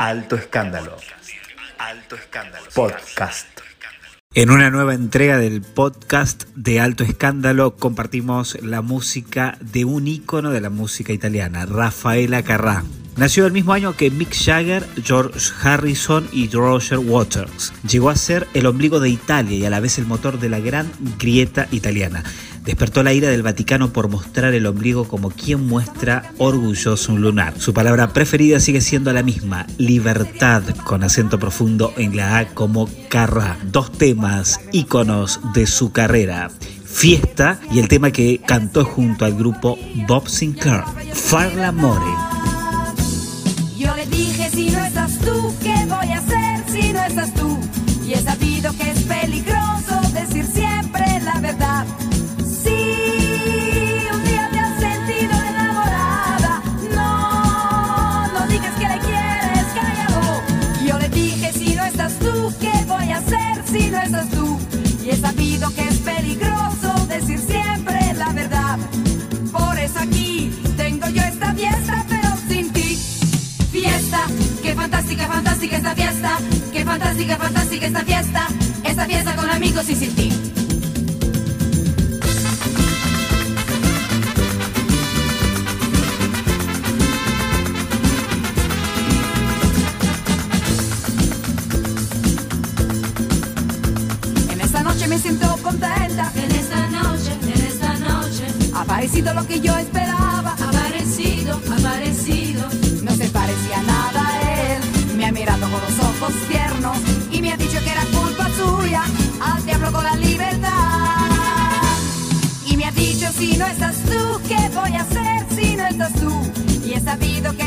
Alto Escándalo. Alto Escándalo. Podcast. En una nueva entrega del podcast de Alto Escándalo compartimos la música de un ícono de la música italiana, Rafaela Carrà. Nació el mismo año que Mick Jagger, George Harrison y Roger Waters. Llegó a ser el ombligo de Italia y a la vez el motor de la gran grieta italiana. Despertó la ira del Vaticano por mostrar el ombligo como quien muestra orgulloso un lunar. Su palabra preferida sigue siendo la misma, libertad, con acento profundo en la A como Carra. Dos temas íconos de su carrera. Fiesta y el tema que cantó junto al grupo Bob Sinclair, Far l'amore. Dije, si no estás tú, ¿qué voy a hacer si no estás tú? Y he sabido que es peligroso decir siempre la verdad. Esta fiesta. Qué fantástica, fantástica esta fiesta. Esta fiesta con amigos y sin ti. En esta noche me siento contenta. En esta noche, en esta noche, Ha parecido lo que yo esperaba. aparecido, aparecido. Mirado con los ojos tiernos y me ha dicho que era culpa suya. Al diablo con la libertad. Y me ha dicho si no estás tú, ¿qué voy a hacer si no estás tú? Y he sabido que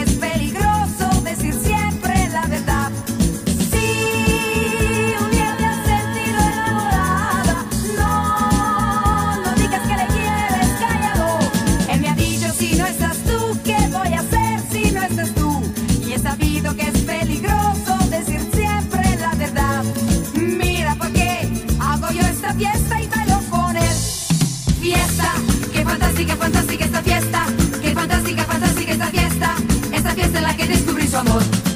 la que descubrí su amor.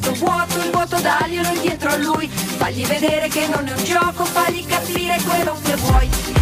Letto vuoto, il vuoto daglielo indietro a lui. Fagli vedere che non è un gioco, fagli capire quello che vuoi.